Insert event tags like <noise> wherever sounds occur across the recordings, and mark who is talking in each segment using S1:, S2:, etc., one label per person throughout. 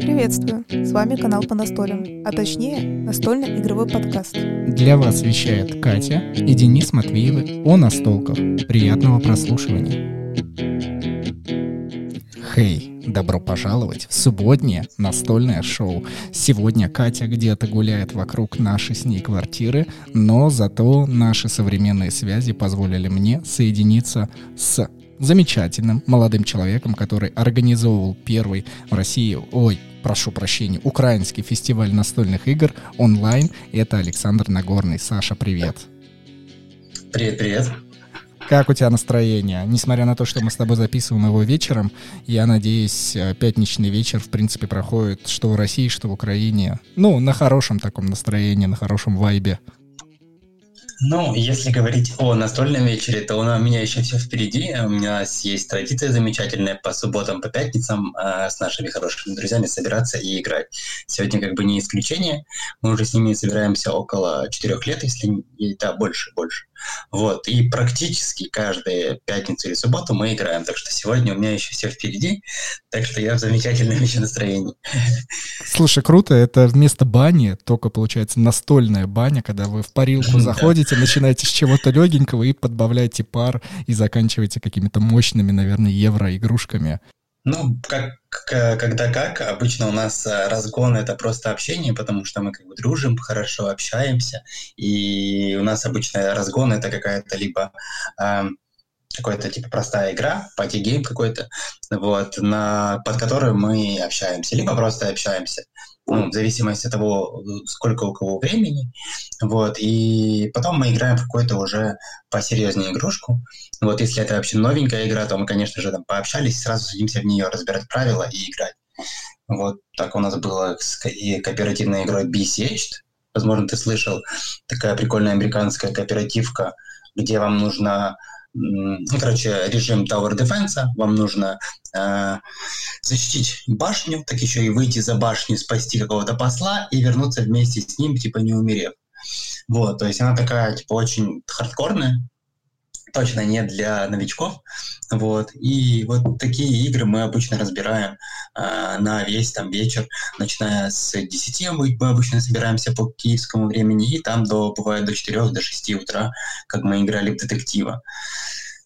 S1: Приветствую! С вами канал по настолям, а точнее настольный игровой подкаст.
S2: Для вас вещает Катя и Денис Матвеевы о настолках. Приятного прослушивания. Хей, добро пожаловать в субботнее настольное шоу. Сегодня Катя где-то гуляет вокруг нашей с ней квартиры, но зато наши современные связи позволили мне соединиться с замечательным молодым человеком, который организовывал первый в России, ой, прошу прощения, украинский фестиваль настольных игр онлайн. Это Александр Нагорный. Саша, привет.
S3: Привет, привет.
S2: Как у тебя настроение? Несмотря на то, что мы с тобой записываем его вечером, я надеюсь, э, пятничный вечер, в принципе, проходит что в России, что в Украине. Ну, на хорошем таком настроении, на хорошем вайбе.
S3: Ну, если говорить о настольном вечере, то у меня еще все впереди. У меня есть традиция замечательная по субботам, по пятницам э, с нашими хорошими друзьями собираться и играть. Сегодня как бы не исключение. Мы уже с ними собираемся около четырех лет, если не да, больше, больше. Вот. И практически каждую пятницу или субботу мы играем. Так что сегодня у меня еще все впереди. Так что я в замечательном еще настроении.
S2: Слушай, круто. Это вместо бани только получается настольная баня, когда вы в парилку заходите, начинаете с чего-то легенького и подбавляете пар и заканчиваете какими-то мощными, наверное, евро-игрушками.
S3: Ну, как, когда как, обычно у нас э, разгон это просто общение, потому что мы как бы дружим, хорошо общаемся, и у нас обычно разгон это какая-то либо э, какая-то типа простая игра, party game какой-то, вот, на, под которой мы общаемся, либо просто общаемся ну, в зависимости от того, сколько у кого времени, вот, и потом мы играем в какую-то уже посерьезнее игрушку, вот, если это вообще новенькая игра, то мы, конечно же, там пообщались, сразу садимся в нее разбирать правила и играть. Вот так у нас было с кооперативной игрой Besieged, возможно, ты слышал, такая прикольная американская кооперативка, где вам нужно ну, короче, режим Tower Defense, вам нужно э, защитить башню, так еще и выйти за башню, спасти какого-то посла и вернуться вместе с ним, типа не умерев. Вот, то есть она такая, типа, очень хардкорная, точно не для новичков. Вот. И вот такие игры мы обычно разбираем э, на весь там вечер, начиная с 10 мы, мы обычно собираемся по киевскому времени, и там до, бывает до 4 до 6 утра, как мы играли в детектива.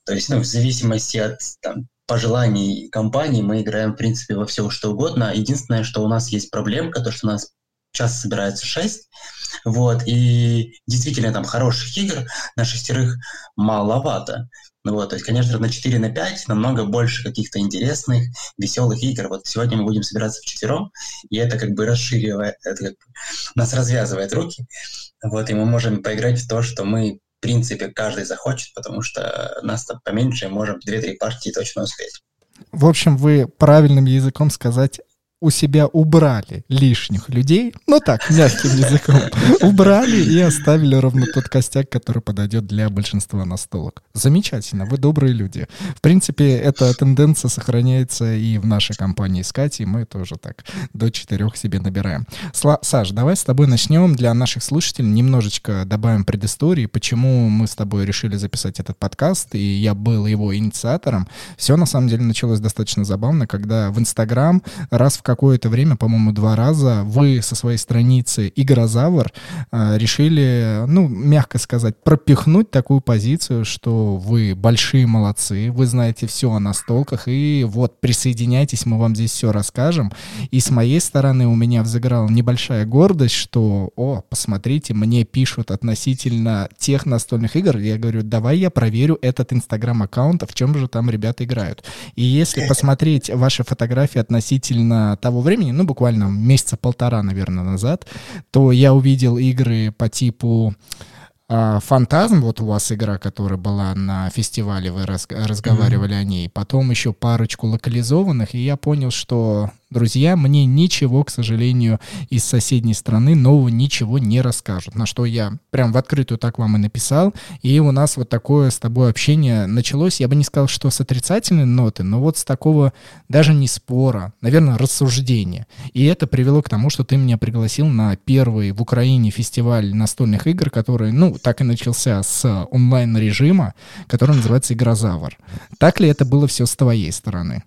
S3: То есть, ну, в зависимости от там, пожеланий компании мы играем, в принципе, во все что угодно. Единственное, что у нас есть проблемка, то, что у нас час собирается 6, вот, и действительно там хороших игр на шестерых маловато. Ну вот, то есть, конечно, на 4 на 5 намного больше каких-то интересных, веселых игр. Вот сегодня мы будем собираться в четвером, и это как бы расширивает, это как бы нас развязывает руки. Вот, и мы можем поиграть в то, что мы в принципе, каждый захочет, потому что нас там поменьше, можем 2-3 партии точно успеть.
S2: В общем, вы правильным языком сказать у себя убрали лишних людей, ну так, мягким <laughs> языком, убрали и оставили ровно тот костяк, который подойдет для большинства настолок. Замечательно, вы добрые люди. В принципе, эта тенденция сохраняется и в нашей компании с Катей, мы тоже так до четырех себе набираем. Сла Саш, давай с тобой начнем для наших слушателей, немножечко добавим предыстории, почему мы с тобой решили записать этот подкаст, и я был его инициатором. Все на самом деле началось достаточно забавно, когда в Инстаграм раз в какое-то время, по-моему, два раза вы со своей страницы Игрозавр э, решили, ну, мягко сказать, пропихнуть такую позицию, что вы большие молодцы, вы знаете все о настолках, и вот присоединяйтесь, мы вам здесь все расскажем. И с моей стороны у меня взыграла небольшая гордость, что, о, посмотрите, мне пишут относительно тех настольных игр, я говорю, давай я проверю этот инстаграм-аккаунт, а в чем же там ребята играют. И если посмотреть ваши фотографии относительно того времени, ну, буквально месяца полтора, наверное, назад, то я увидел игры по типу а, Фантазм, вот у вас игра, которая была на фестивале, вы раз, разговаривали mm-hmm. о ней. Потом еще парочку локализованных, и я понял, что Друзья мне ничего, к сожалению, из соседней страны нового ничего не расскажут. На что я прям в открытую так вам и написал. И у нас вот такое с тобой общение началось. Я бы не сказал, что с отрицательной ноты, но вот с такого даже не спора, наверное, рассуждения. И это привело к тому, что ты меня пригласил на первый в Украине фестиваль настольных игр, который, ну, так и начался с онлайн-режима, который называется «Игрозавр». Так ли это было все с твоей стороны?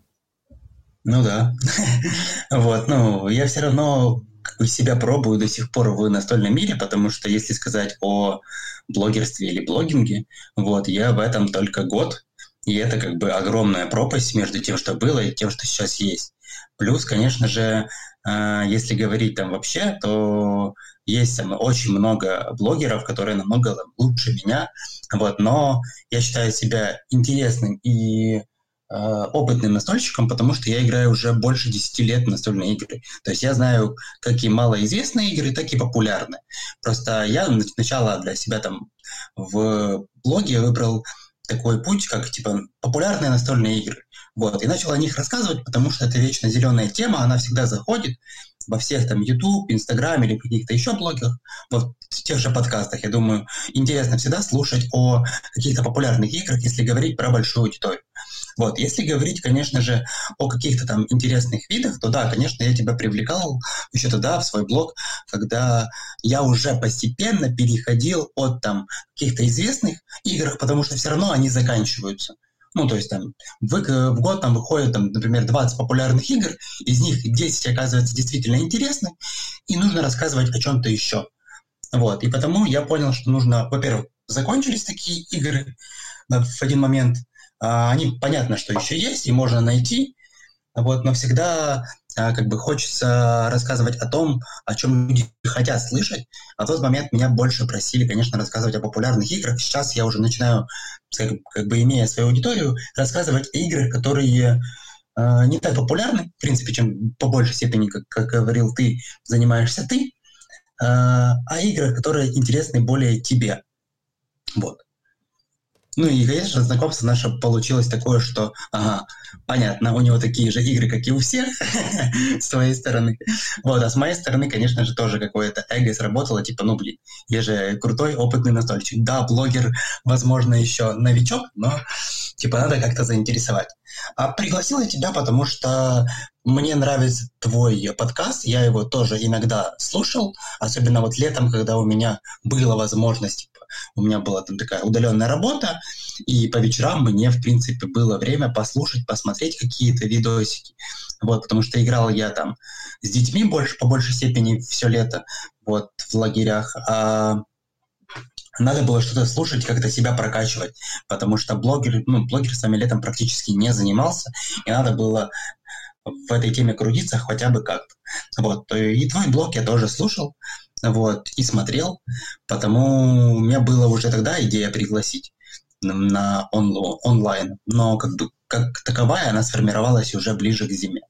S3: Ну да. <laughs> вот, ну, я все равно как бы себя пробую до сих пор в настольном мире, потому что если сказать о блогерстве или блогинге, вот, я в этом только год, и это как бы огромная пропасть между тем, что было, и тем, что сейчас есть. Плюс, конечно же, э, если говорить там вообще, то есть там очень много блогеров, которые намного лучше меня, вот, но я считаю себя интересным и опытным настольщиком, потому что я играю уже больше 10 лет в настольные игры. То есть я знаю как и малоизвестные игры, так и популярные. Просто я сначала для себя там в блоге выбрал такой путь, как типа популярные настольные игры. Вот, и начал о них рассказывать, потому что это вечно зеленая тема, она всегда заходит во всех там YouTube, Instagram или каких-то еще блогах, вот в тех же подкастах, я думаю, интересно всегда слушать о каких-то популярных играх, если говорить про большую аудиторию. Вот, если говорить, конечно же, о каких-то там интересных видах, то да, конечно, я тебя привлекал еще тогда в свой блог, когда я уже постепенно переходил от там каких-то известных игр, потому что все равно они заканчиваются. Ну, то есть там в, в год там выходит, там, например, 20 популярных игр, из них 10 оказывается действительно интересны, и нужно рассказывать о чем-то еще. Вот, и потому я понял, что нужно, во-первых, закончились такие игры в один момент, они понятно, что еще есть, и можно найти, вот, но всегда а, как бы хочется рассказывать о том, о чем люди хотят слышать. А в тот момент меня больше просили, конечно, рассказывать о популярных играх. Сейчас я уже начинаю, как, бы имея свою аудиторию, рассказывать о играх, которые э, не так популярны, в принципе, чем по большей степени, как, как говорил ты, занимаешься ты, э, а играх, которые интересны более тебе. Вот. Ну и, конечно, знакомство наше получилось такое, что, ага, понятно, у него такие же игры, как и у всех, <laughs> с своей стороны. Вот, а с моей стороны, конечно же, тоже какое-то эго сработало, типа, ну, блин, я же крутой, опытный настольщик. Да, блогер, возможно, еще новичок, но, типа, надо как-то заинтересовать. А пригласил я тебя, потому что мне нравится твой подкаст, я его тоже иногда слушал, особенно вот летом, когда у меня была возможность у меня была там такая удаленная работа, и по вечерам мне, в принципе, было время послушать, посмотреть какие-то видосики. Вот, потому что играл я там с детьми больше, по большей степени все лето, вот, в лагерях. А надо было что-то слушать, как-то себя прокачивать, потому что блогер, ну, блогерствами летом практически не занимался, и надо было в этой теме крутиться хотя бы как-то. Вот, и твой блог я тоже слушал, вот, и смотрел, потому у меня была уже тогда идея пригласить на он, онлайн, но как бы как таковая она сформировалась уже ближе к зиме.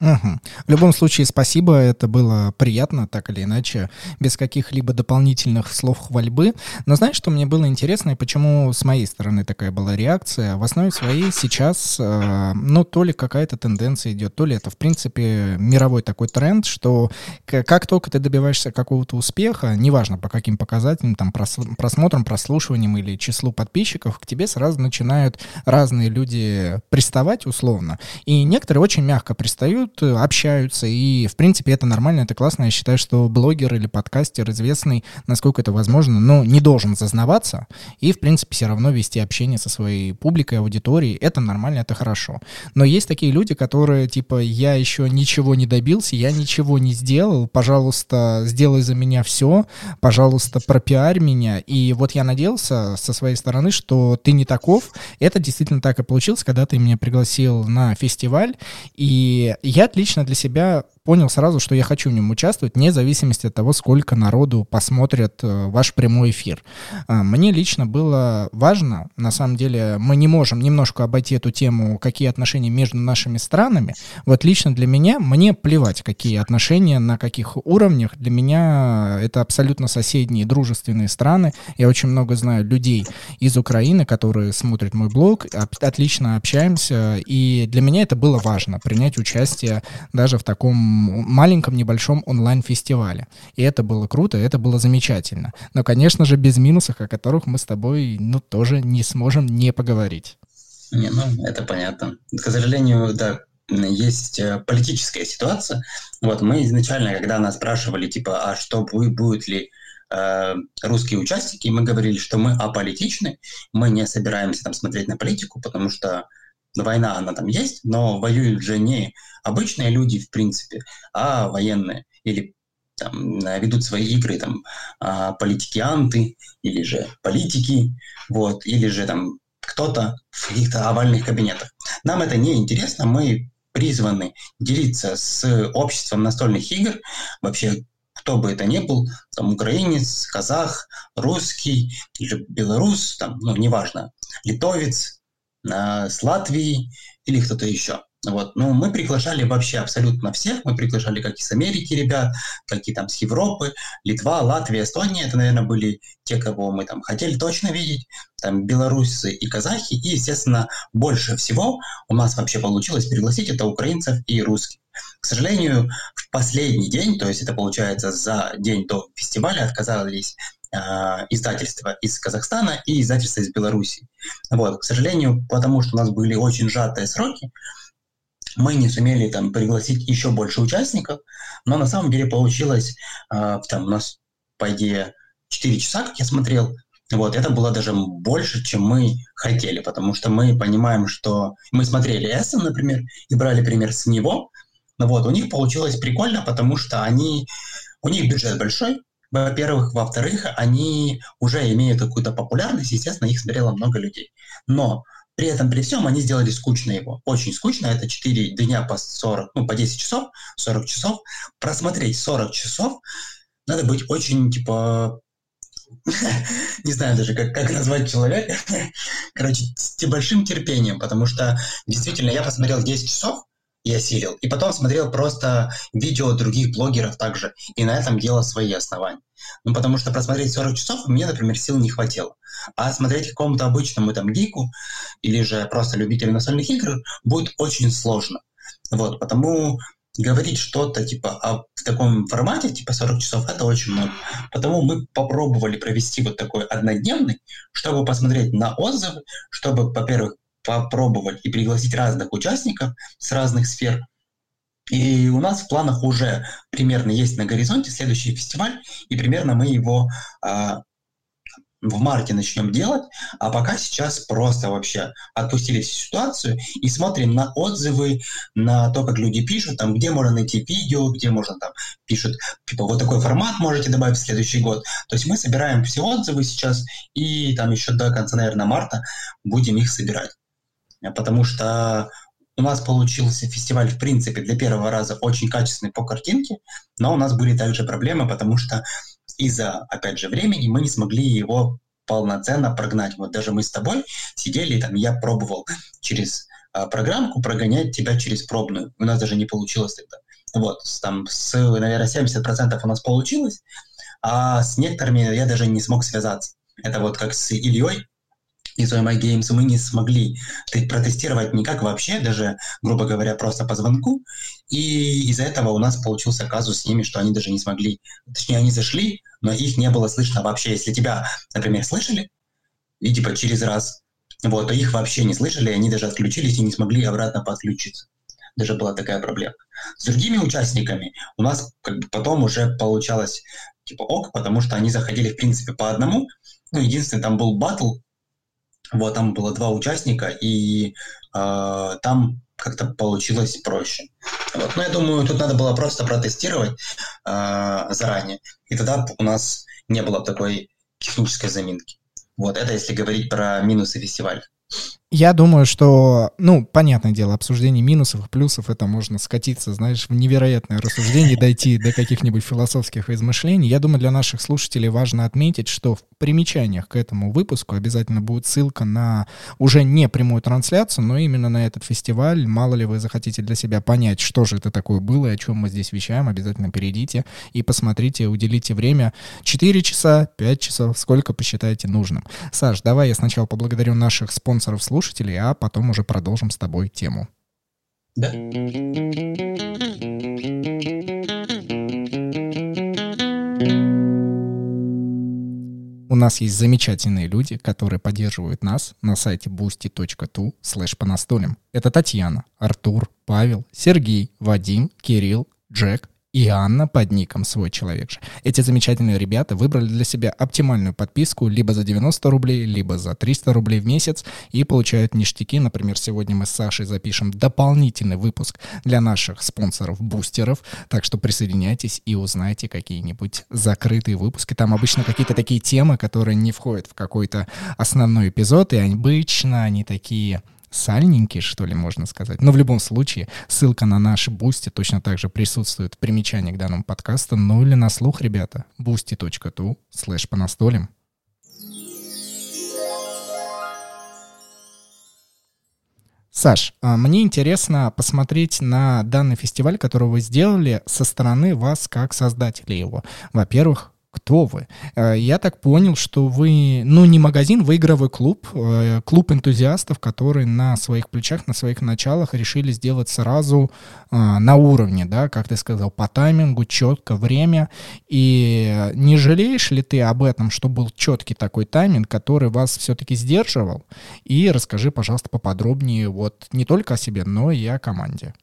S2: Угу. В любом случае, спасибо, это было приятно, так или иначе, без каких-либо дополнительных слов хвальбы. Но знаешь, что мне было интересно и почему с моей стороны такая была реакция? В основе своей сейчас, э, ну, то ли какая-то тенденция идет, то ли это, в принципе, мировой такой тренд, что как только ты добиваешься какого-то успеха, неважно по каким показателям, там, прос- просмотрам, прослушиваниям или числу подписчиков, к тебе сразу начинают разные люди приставать условно. И некоторые очень мягко пристают, пишут, э, общаются, и, в принципе, это нормально, это классно. Я считаю, что блогер или подкастер известный, насколько это возможно, но не должен зазнаваться и, в принципе, все равно вести общение со своей публикой, аудиторией. Это нормально, это хорошо. Но есть такие люди, которые, типа, я еще ничего не добился, я ничего не сделал, пожалуйста, сделай за меня все, пожалуйста, пропиарь меня. И вот я надеялся со своей стороны, что ты не таков. Это действительно так и получилось, когда ты меня пригласил на фестиваль, и я я отлично для себя понял сразу, что я хочу в нем участвовать, вне зависимости от того, сколько народу посмотрят э, ваш прямой эфир. А, мне лично было важно, на самом деле, мы не можем немножко обойти эту тему, какие отношения между нашими странами. Вот лично для меня, мне плевать, какие отношения, на каких уровнях. Для меня это абсолютно соседние дружественные страны. Я очень много знаю людей из Украины, которые смотрят мой блог, отлично общаемся, и для меня это было важно, принять участие даже в таком маленьком небольшом онлайн-фестивале. И это было круто, это было замечательно. Но, конечно же, без минусов, о которых мы с тобой, ну, тоже не сможем не поговорить.
S3: Не, ну, это понятно. К сожалению, да, есть э, политическая ситуация. Вот мы изначально, когда нас спрашивали, типа, а что будет, будут ли э, русские участники, мы говорили, что мы аполитичны, мы не собираемся там смотреть на политику, потому что война, она там есть, но воюют же не обычные люди, в принципе, а военные или там, ведут свои игры там а, политикианты или же политики, вот, или же там кто-то в каких-то овальных кабинетах. Нам это не интересно, мы призваны делиться с обществом настольных игр, вообще кто бы это ни был, там украинец, казах, русский или белорус, там, ну, неважно, литовец, с Латвии или кто-то еще. Вот. Ну, мы приглашали вообще абсолютно всех. Мы приглашали как из Америки ребят, так и там с Европы, Литва, Латвия, Эстония. Это, наверное, были те, кого мы там хотели точно видеть. Там белорусы и казахи. И, естественно, больше всего у нас вообще получилось пригласить это украинцев и русских. К сожалению, в последний день, то есть это получается за день до фестиваля, отказались э, издательства из Казахстана и издательства из Беларуси. Вот, к сожалению, потому что у нас были очень сжатые сроки, мы не сумели там пригласить еще больше участников, но на самом деле получилось, э, там у нас, по идее, 4 часа, как я смотрел, вот, это было даже больше, чем мы хотели, потому что мы понимаем, что мы смотрели Эссен, например, и брали пример с него, вот, у них получилось прикольно, потому что они, у них бюджет большой, во-первых. Во-вторых, они уже имеют какую-то популярность, естественно, их смотрело много людей. Но при этом, при всем, они сделали скучно его. Очень скучно. Это 4 дня по 40, ну, по 10 часов, 40 часов. Просмотреть 40 часов надо быть очень, типа, <laughs> не знаю даже, как, как назвать человека. <laughs> Короче, с большим терпением, потому что действительно я посмотрел 10 часов, и осилил. И потом смотрел просто видео других блогеров также, и на этом делал свои основания. Ну, потому что просмотреть 40 часов мне, например, сил не хватило. А смотреть какому-то обычному там гику или же просто любителю настольных игр будет очень сложно. Вот, потому говорить что-то типа о, в таком формате, типа 40 часов, это очень много. Потому мы попробовали провести вот такой однодневный, чтобы посмотреть на отзывы, чтобы, во-первых, попробовать и пригласить разных участников с разных сфер. И у нас в планах уже примерно есть на горизонте следующий фестиваль, и примерно мы его а, в марте начнем делать, а пока сейчас просто вообще отпустили всю ситуацию и смотрим на отзывы, на то, как люди пишут, там, где можно найти видео, где можно там пишут, типа, вот такой формат можете добавить в следующий год. То есть мы собираем все отзывы сейчас, и там еще до конца, наверное, марта будем их собирать потому что у нас получился фестиваль, в принципе, для первого раза очень качественный по картинке, но у нас были также проблемы, потому что из-за, опять же, времени мы не смогли его полноценно прогнать. Вот даже мы с тобой сидели, там, я пробовал через а, программку прогонять тебя через пробную. У нас даже не получилось тогда. Вот, там, с, наверное, 70% у нас получилось, а с некоторыми я даже не смог связаться. Это вот как с Ильей, из OMI Games мы не смогли протестировать никак вообще, даже, грубо говоря, просто по звонку. И из-за этого у нас получился казус с ними, что они даже не смогли, точнее, они зашли, но их не было слышно вообще. Если тебя, например, слышали, и типа через раз, вот, то их вообще не слышали, они даже отключились и не смогли обратно подключиться. Даже была такая проблема. С другими участниками у нас как бы потом уже получалось типа ок, потому что они заходили, в принципе, по одному. Ну, единственное, там был батл, вот там было два участника, и э, там как-то получилось проще. Вот. Но я думаю, тут надо было просто протестировать э, заранее, и тогда у нас не было такой технической заминки. Вот это если говорить про минусы фестиваля.
S2: Я думаю, что, ну, понятное дело, обсуждение минусов и плюсов, это можно скатиться, знаешь, в невероятное рассуждение, дойти до каких-нибудь философских измышлений. Я думаю, для наших слушателей важно отметить, что в примечаниях к этому выпуску обязательно будет ссылка на уже не прямую трансляцию, но именно на этот фестиваль. Мало ли вы захотите для себя понять, что же это такое было и о чем мы здесь вещаем, обязательно перейдите и посмотрите, уделите время 4 часа, 5 часов, сколько посчитаете нужным. Саш, давай я сначала поблагодарю наших спонсоров-слушателей, слушателей, а потом уже продолжим с тобой тему.
S3: Да.
S2: У нас есть замечательные люди, которые поддерживают нас на сайте boosty.tu slash по настолям. Это Татьяна, Артур, Павел, Сергей, Вадим, Кирилл, Джек, и Анна под ником «Свой человек же». Эти замечательные ребята выбрали для себя оптимальную подписку либо за 90 рублей, либо за 300 рублей в месяц и получают ништяки. Например, сегодня мы с Сашей запишем дополнительный выпуск для наших спонсоров-бустеров, так что присоединяйтесь и узнайте какие-нибудь закрытые выпуски. Там обычно какие-то такие темы, которые не входят в какой-то основной эпизод, и обычно они такие сальненький, что ли, можно сказать. Но в любом случае, ссылка на наш Boosty точно так же присутствует в примечании к данному подкасту. Ну или на слух, ребята. boosty.tu слэш по настолям. Саш, а мне интересно посмотреть на данный фестиваль, который вы сделали со стороны вас как создателей его. Во-первых, кто вы? Э, я так понял, что вы, ну, не магазин, вы игровой клуб, э, клуб энтузиастов, которые на своих плечах, на своих началах решили сделать сразу э, на уровне, да, как ты сказал, по таймингу, четко, время. И не жалеешь ли ты об этом, что был четкий такой тайминг, который вас все-таки сдерживал? И расскажи, пожалуйста, поподробнее вот не только о себе, но и о команде.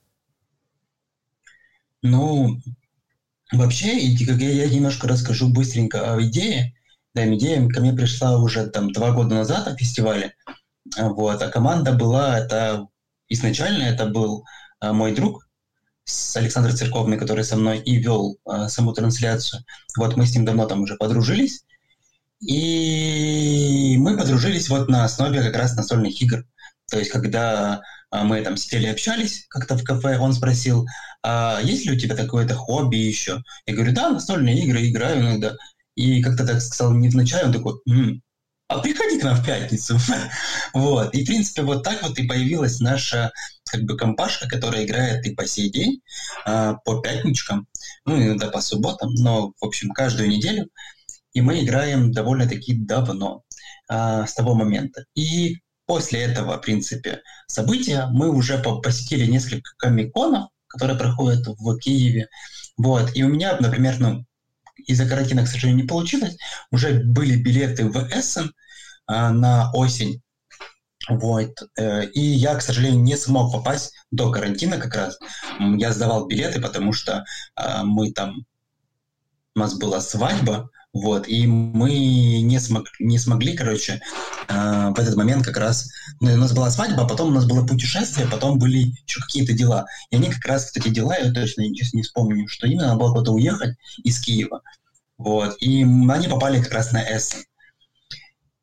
S3: Ну, Вообще, я, немножко расскажу быстренько о идее. Да, идея ко мне пришла уже там два года назад на фестивале. Вот, а команда была, это изначально это был а, мой друг с Александром Церковной, который со мной и вел а, саму трансляцию. Вот мы с ним давно там уже подружились. И мы подружились вот на основе как раз настольных игр. То есть, когда а, мы там сидели общались как-то в кафе, он спросил, а есть ли у тебя такое-то хобби еще? Я говорю, да, настольные игры играю иногда. И как-то так сказал не вначале, он такой, М, а приходи к нам в пятницу. <laughs> вот. И, в принципе, вот так вот и появилась наша как бы компашка, которая играет и по сей день, а, по пятничкам, ну, иногда по субботам, но, в общем, каждую неделю. И мы играем довольно-таки давно, а, с того момента. И после этого, в принципе, события мы уже посетили несколько комиконов, которые проходят в Киеве. Вот. И у меня, например, ну, из-за карантина, к сожалению, не получилось. Уже были билеты в Эссен а, на осень. Вот. Э, и я, к сожалению, не смог попасть до карантина как раз. Я сдавал билеты, потому что а, мы там... У нас была свадьба, вот, и мы не, смог, не смогли, короче, э, в этот момент как раз... Ну, у нас была свадьба, а потом у нас было путешествие, потом были еще какие-то дела. И они как раз, кстати, дела, я точно сейчас не вспомню, что именно, надо было куда-то уехать из Киева. Вот, и они попали как раз на Эссен.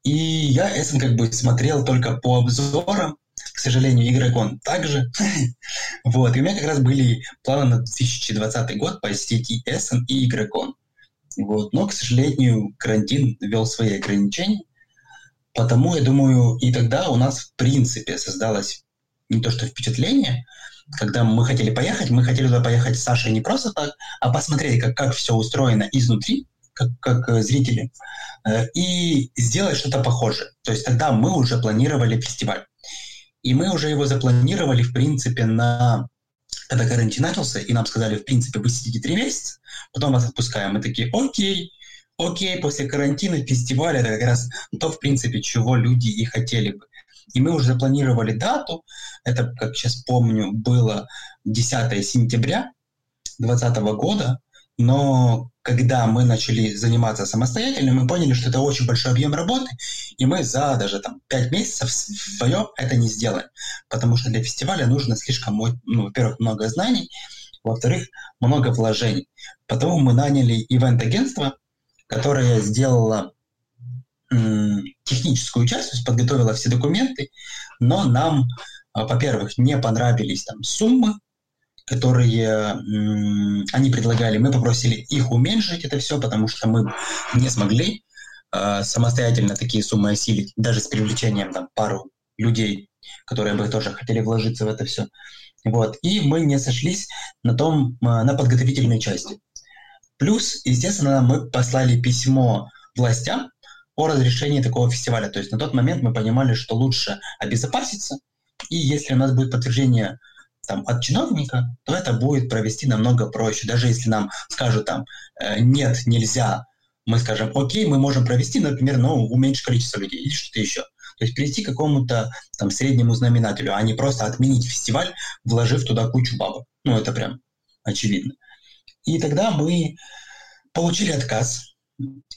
S3: И я Эссен как бы смотрел только по обзорам, к сожалению, Игрокон также. <laughs> вот, и у меня как раз были планы на 2020 год посетить и Эссен, и Игрокон. Вот. Но, к сожалению, карантин ввел свои ограничения. Потому, я думаю, и тогда у нас, в принципе, создалось не то что впечатление, когда мы хотели поехать, мы хотели туда поехать с Сашей не просто так, а посмотреть, как, как все устроено изнутри, как, как э, зрители, э, и сделать что-то похожее. То есть тогда мы уже планировали фестиваль. И мы уже его запланировали, в принципе, на когда карантин начался, и нам сказали, в принципе, вы сидите три месяца, потом вас отпускаем. Мы такие, окей, окей, после карантина фестиваля, это как раз то, в принципе, чего люди и хотели бы. И мы уже запланировали дату, это, как сейчас помню, было 10 сентября 2020 года, но когда мы начали заниматься самостоятельно, мы поняли, что это очень большой объем работы, и мы за даже там 5 месяцев вдвоем это не сделаем. Потому что для фестиваля нужно слишком, ну, во-первых, много знаний, во-вторых, много вложений. Потому мы наняли ивент-агентство, которое сделало техническую часть, то есть подготовила все документы, но нам, а, во-первых, не понравились там суммы, которые они предлагали. Мы попросили их уменьшить это все, потому что мы не смогли э, самостоятельно такие суммы осилить, даже с привлечением там пару людей, которые бы тоже хотели вложиться в это все. Вот. И мы не сошлись на том, а, на подготовительной части. Плюс, естественно, мы послали письмо властям о разрешении такого фестиваля. То есть на тот момент мы понимали, что лучше обезопаситься, и если у нас будет подтверждение там, от чиновника, то это будет провести намного проще. Даже если нам скажут там, э, нет, нельзя, мы скажем, окей, мы можем провести, например, но ну, уменьшить количество людей или что-то еще. То есть прийти к какому-то там среднему знаменателю, а не просто отменить фестиваль, вложив туда кучу бабок. Ну, это прям очевидно. И тогда мы получили отказ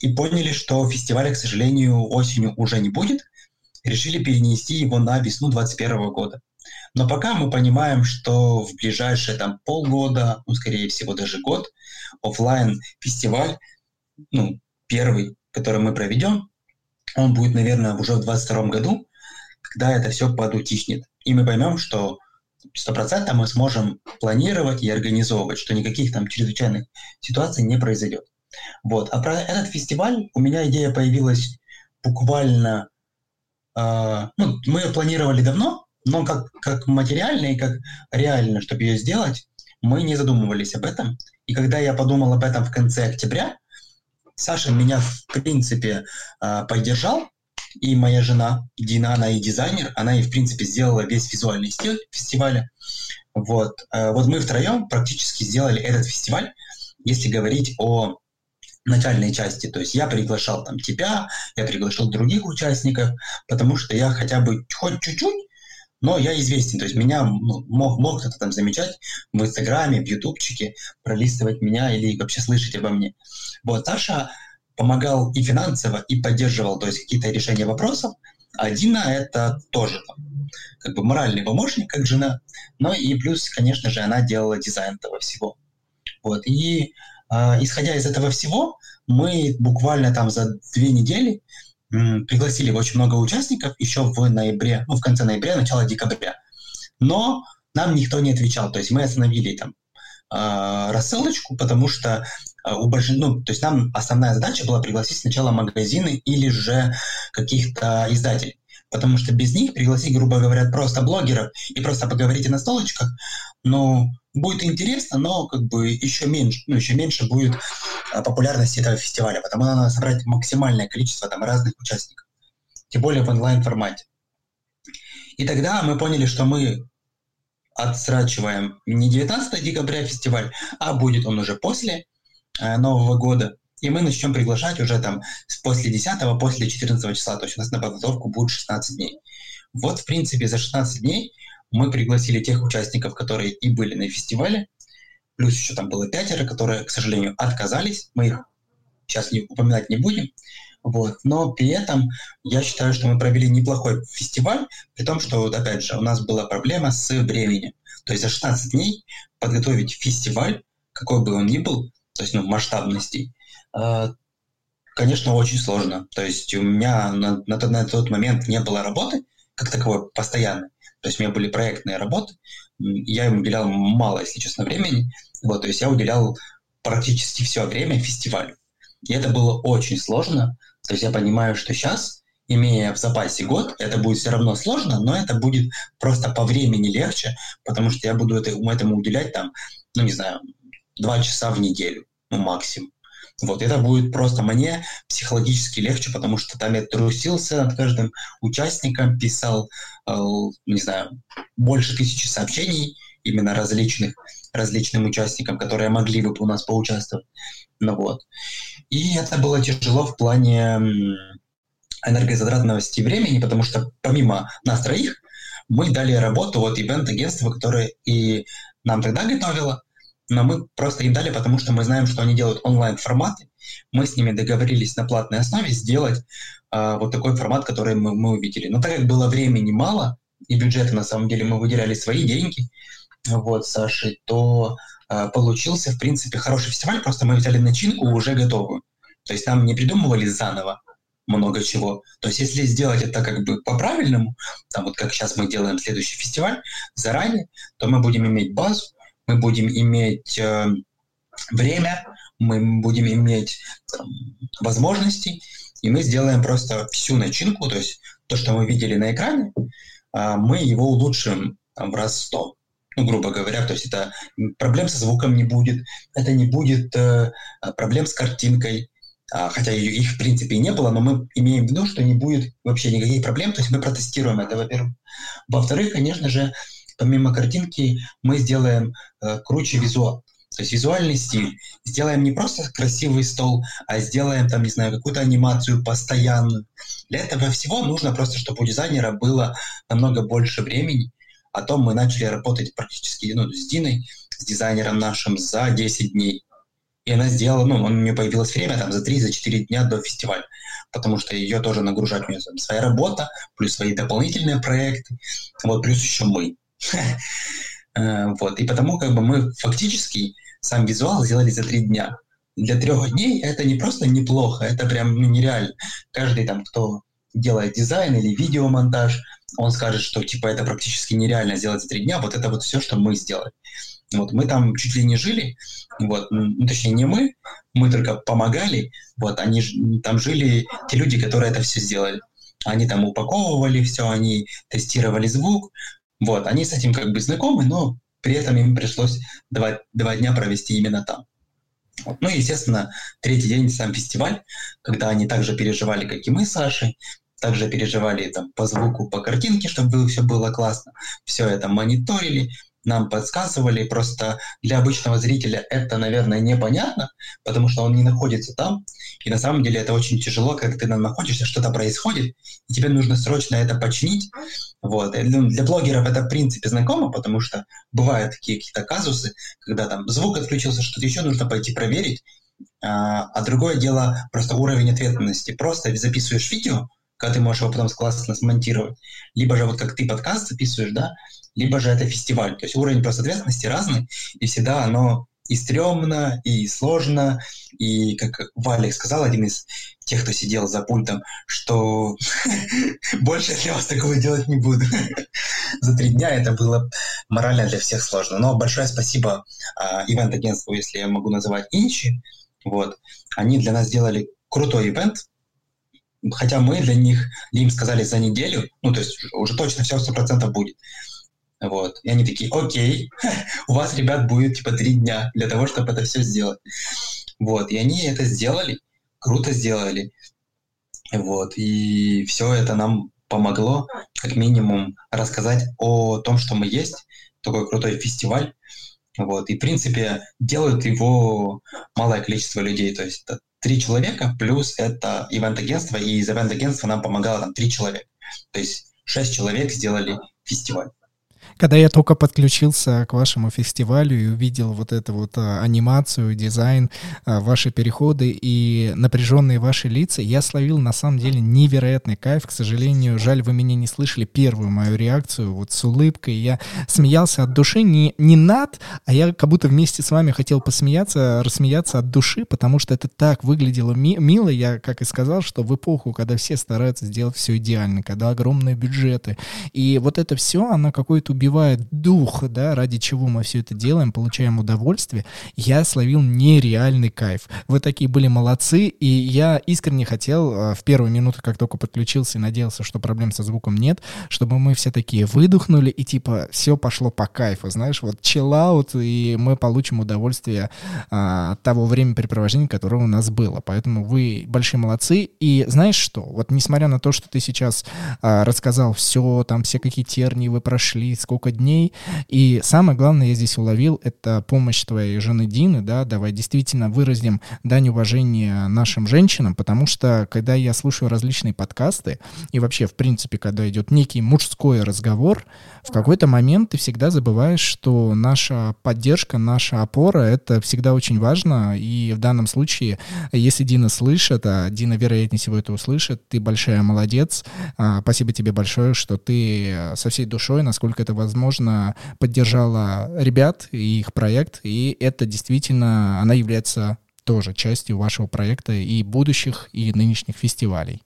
S3: и поняли, что фестиваля, к сожалению, осенью уже не будет. Решили перенести его на весну 2021 года. Но пока мы понимаем, что в ближайшие там полгода, ну, скорее всего, даже год, офлайн фестиваль, ну, первый, который мы проведем, он будет, наверное, уже в 2022 году, когда это все подутихнет. И мы поймем, что стопроцентно мы сможем планировать и организовывать, что никаких там чрезвычайных ситуаций не произойдет. Вот. А про этот фестиваль у меня идея появилась буквально... Э, ну, мы планировали давно, но как, как материально и как реально, чтобы ее сделать, мы не задумывались об этом. И когда я подумал об этом в конце октября, Саша меня, в принципе, э, поддержал, и моя жена Дина, она и дизайнер, она и, в принципе, сделала весь визуальный стиль фестиваля. Вот, э, вот мы втроем практически сделали этот фестиваль, если говорить о начальной части. То есть я приглашал там тебя, я приглашал других участников, потому что я хотя бы хоть чуть-чуть, но я известен. То есть меня ну, мог, мог кто-то там замечать в Инстаграме, в Ютубчике, пролистывать меня или вообще слышать обо мне. Вот, Саша помогал и финансово, и поддерживал, то есть какие-то решения вопросов. А Дина — это тоже как бы моральный помощник, как жена. Но и плюс, конечно же, она делала дизайн этого всего. Вот. И э, исходя из этого всего, мы буквально там за две недели пригласили очень много участников еще в ноябре, ну, в конце ноября, начало декабря. Но нам никто не отвечал. То есть мы остановили там э, рассылочку, потому что Э, у большин... ну, то есть нам основная задача была пригласить сначала магазины или же каких-то издателей. Потому что без них пригласить, грубо говоря, просто блогеров и просто поговорите на столочках, ну, будет интересно, но как бы еще меньше, ну, еще меньше будет э, популярности этого фестиваля, потому что надо собрать максимальное количество там разных участников, тем более в онлайн-формате. И тогда мы поняли, что мы отсрачиваем не 19 декабря фестиваль, а будет он уже после, Э, Нового года. И мы начнем приглашать уже там после 10 после 14 числа. То есть у нас на подготовку будет 16 дней. Вот, в принципе, за 16 дней мы пригласили тех участников, которые и были на фестивале. Плюс еще там было пятеро, которые, к сожалению, отказались. Мы их сейчас не, упоминать не будем. Вот. Но при этом я считаю, что мы провели неплохой фестиваль, при том, что, вот, опять же, у нас была проблема с временем. То есть за 16 дней подготовить фестиваль, какой бы он ни был, то есть ну, масштабностей, а, конечно, очень сложно. То есть у меня на, на, на тот момент не было работы как таковой постоянной. То есть у меня были проектные работы, я им уделял мало, если честно, времени. Вот, то есть я уделял практически все время фестивалю. И это было очень сложно. То есть я понимаю, что сейчас, имея в запасе год, это будет все равно сложно, но это будет просто по времени легче, потому что я буду это, этому уделять там, ну не знаю, два часа в неделю ну, максимум. Вот, это будет просто мне психологически легче, потому что там я трусился над каждым участником, писал, э, не знаю, больше тысячи сообщений именно различных, различным участникам, которые могли бы у нас поучаствовать. Ну вот. И это было тяжело в плане энергозатратности времени, потому что помимо нас троих, мы дали работу вот ивент-агентству, которое и нам тогда готовило, но мы просто им дали, потому что мы знаем, что они делают онлайн-форматы. Мы с ними договорились на платной основе сделать э, вот такой формат, который мы, мы увидели. Но так как было времени мало, и бюджеты на самом деле мы выделяли свои деньги, вот, Саши, то э, получился, в принципе, хороший фестиваль, просто мы взяли начинку уже готовую. То есть нам не придумывали заново много чего. То есть если сделать это как бы по-правильному, там вот как сейчас мы делаем следующий фестиваль заранее, то мы будем иметь базу, мы будем иметь э, время, мы будем иметь там, возможности, и мы сделаем просто всю начинку, то есть то, что мы видели на экране, э, мы его улучшим там, в раз сто. Ну, грубо говоря, то есть это проблем со звуком не будет, это не будет э, проблем с картинкой, а, хотя их, в принципе, и не было, но мы имеем в виду, что не будет вообще никаких проблем, то есть мы протестируем это, во-первых. Во-вторых, конечно же, помимо картинки мы сделаем э, круче визуал. То есть визуальный стиль. Сделаем не просто красивый стол, а сделаем там, не знаю, какую-то анимацию постоянную. Для этого всего нужно просто, чтобы у дизайнера было намного больше времени. А то мы начали работать практически ну, с Диной, с дизайнером нашим, за 10 дней. И она сделала, ну, у нее появилось время там за 3-4 дня до фестиваля, потому что ее тоже нагружать, у нее там, своя работа, плюс свои дополнительные проекты, вот, плюс еще мы. Э, вот, и потому как бы мы фактически сам визуал сделали за три дня. Для трех дней это не просто неплохо, это прям ну, нереально. Каждый там, кто делает дизайн или видеомонтаж, он скажет, что типа это практически нереально сделать за три дня. Вот это вот все, что мы сделали. Вот мы там чуть ли не жили, вот, ну, точнее не мы, мы только помогали, вот, они там жили те люди, которые это все сделали. Они там упаковывали все, они тестировали звук, вот, они с этим как бы знакомы, но при этом им пришлось два, два дня провести именно там. Вот. Ну и, естественно, третий день сам фестиваль, когда они также переживали, как и мы с Сашей, также переживали там по звуку, по картинке, чтобы все было классно, все это мониторили, нам подсказывали, просто для обычного зрителя это, наверное, непонятно, потому что он не находится там, и на самом деле это очень тяжело, когда ты там находишься, что-то происходит, и тебе нужно срочно это починить, вот. И для блогеров это, в принципе, знакомо, потому что бывают такие какие-то казусы, когда там звук отключился, что-то еще нужно пойти проверить, а, а другое дело просто уровень ответственности. Просто записываешь видео, когда ты можешь его потом классно смонтировать, либо же вот как ты подкаст записываешь, да, либо же это фестиваль. То есть уровень просто ответственности разный, и всегда оно и стрёмно, и сложно, и, как Валик сказал, один из тех, кто сидел за пультом, что <laughs> больше для вас такого делать не буду. <laughs> за три дня это было морально для всех сложно. Но большое спасибо а, ивент-агентству, если я могу называть Инчи. Вот. Они для нас сделали крутой ивент, хотя мы для них, им сказали за неделю, ну, то есть уже точно все сто процентов будет. Вот. И они такие, окей, <laughs> у вас, ребят, будет типа три дня для того, чтобы это все сделать. Вот. И они это сделали, круто сделали. Вот. И все это нам помогло, как минимум, рассказать о том, что мы есть, такой крутой фестиваль. Вот. И, в принципе, делают его малое количество людей. То есть это три человека, плюс это ивент-агентство, и из ивент-агентства нам помогало там три человека. То есть шесть человек сделали фестиваль.
S2: Когда я только подключился к вашему фестивалю и увидел вот эту вот а, анимацию, дизайн, а, ваши переходы и напряженные ваши лица, я словил на самом деле невероятный кайф. К сожалению, жаль, вы меня не слышали первую мою реакцию вот с улыбкой. Я смеялся от души, не, не над, а я как будто вместе с вами хотел посмеяться, рассмеяться от души, потому что это так выглядело ми- мило. Я, как и сказал, что в эпоху, когда все стараются сделать все идеально, когда огромные бюджеты, и вот это все, оно какое-то убивает убивает дух, да, ради чего мы все это делаем, получаем удовольствие, я словил нереальный кайф. Вы такие были молодцы, и я искренне хотел а, в первую минуту, как только подключился и надеялся, что проблем со звуком нет, чтобы мы все такие выдохнули и типа все пошло по кайфу, знаешь, вот чиллаут, и мы получим удовольствие а, от того времяпрепровождения, которое у нас было. Поэтому вы большие молодцы. И знаешь что? Вот несмотря на то, что ты сейчас а, рассказал все, там все какие тернии вы прошли, сколько сколько дней. И самое главное, я здесь уловил, это помощь твоей жены Дины, да, давай действительно выразим дань уважения нашим женщинам, потому что, когда я слушаю различные подкасты, и вообще, в принципе, когда идет некий мужской разговор, в какой-то момент ты всегда забываешь, что наша поддержка, наша опора — это всегда очень важно, и в данном случае, если Дина слышит, а Дина, вероятнее всего, это услышит, ты большая молодец, а, спасибо тебе большое, что ты со всей душой, насколько это возможно, возможно, поддержала ребят и их проект, и это действительно, она является тоже частью вашего проекта и будущих, и нынешних фестивалей.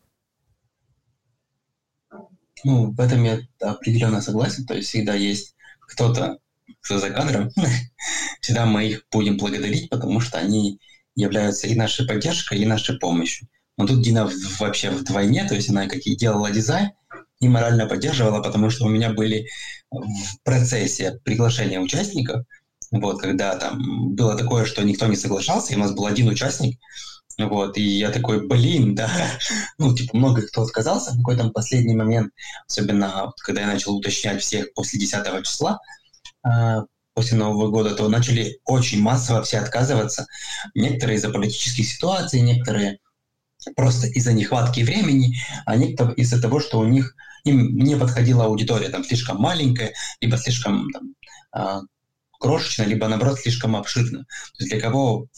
S3: Ну, в этом я определенно согласен. То есть всегда есть кто-то, кто за кадром. <laughs> всегда мы их будем благодарить, потому что они являются и нашей поддержкой, и нашей помощью. Но тут Дина вообще вдвойне, то есть она как и делала дизайн, и морально поддерживала, потому что у меня были в процессе приглашения участников, вот, когда там было такое, что никто не соглашался, и у нас был один участник, вот, и я такой, блин, да, <laughs> ну, типа, много кто отказался в какой-то последний момент, особенно вот, когда я начал уточнять всех после 10 числа, э, после Нового года, то начали очень массово все отказываться. Некоторые из-за политических ситуаций, некоторые просто из-за нехватки времени, а некоторые из-за того, что у них им не подходила аудитория, там слишком маленькая, либо слишком там, э, крошечная, либо наоборот слишком обширная. То есть для кого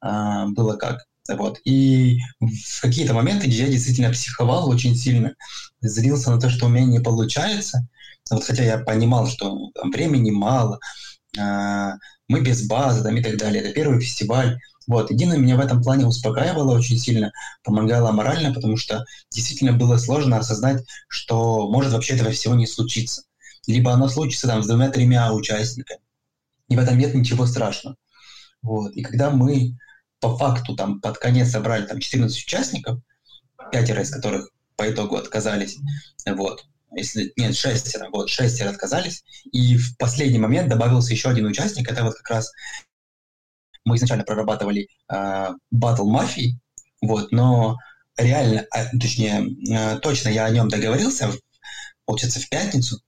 S3: а, было как. Вот. И в какие-то моменты я действительно психовал очень сильно, злился на то, что у меня не получается. Вот, хотя я понимал, что там, времени мало, а, мы без базы там, и так далее. Это первый фестиваль. Вот. И Дина меня в этом плане успокаивала очень сильно, помогала морально, потому что действительно было сложно осознать, что может вообще этого всего не случиться. Либо оно случится там с двумя-тремя участниками. И в этом нет ничего страшного. Вот. И когда мы по факту там под конец собрали там 14 участников, пятеро из которых по итогу отказались, вот, если нет, шестеро, вот, шестеро отказались, и в последний момент добавился еще один участник, это вот как раз мы изначально прорабатывали э, Battle Mafia, вот, но реально, а, точнее, э, точно я о нем договорился, получается, в пятницу,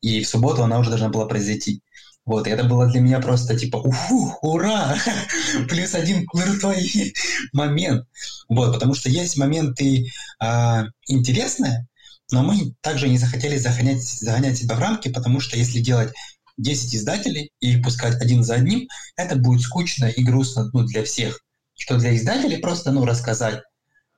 S3: и в субботу она уже должна была произойти. Вот, и это было для меня просто типа, уху, ура, <laughs> плюс один крутой момент. Вот, потому что есть моменты а, интересные, но мы также не захотели загонять, загонять себя в рамки, потому что если делать 10 издателей и пускать один за одним, это будет скучно и грустно ну, для всех. Что для издателей просто ну, рассказать,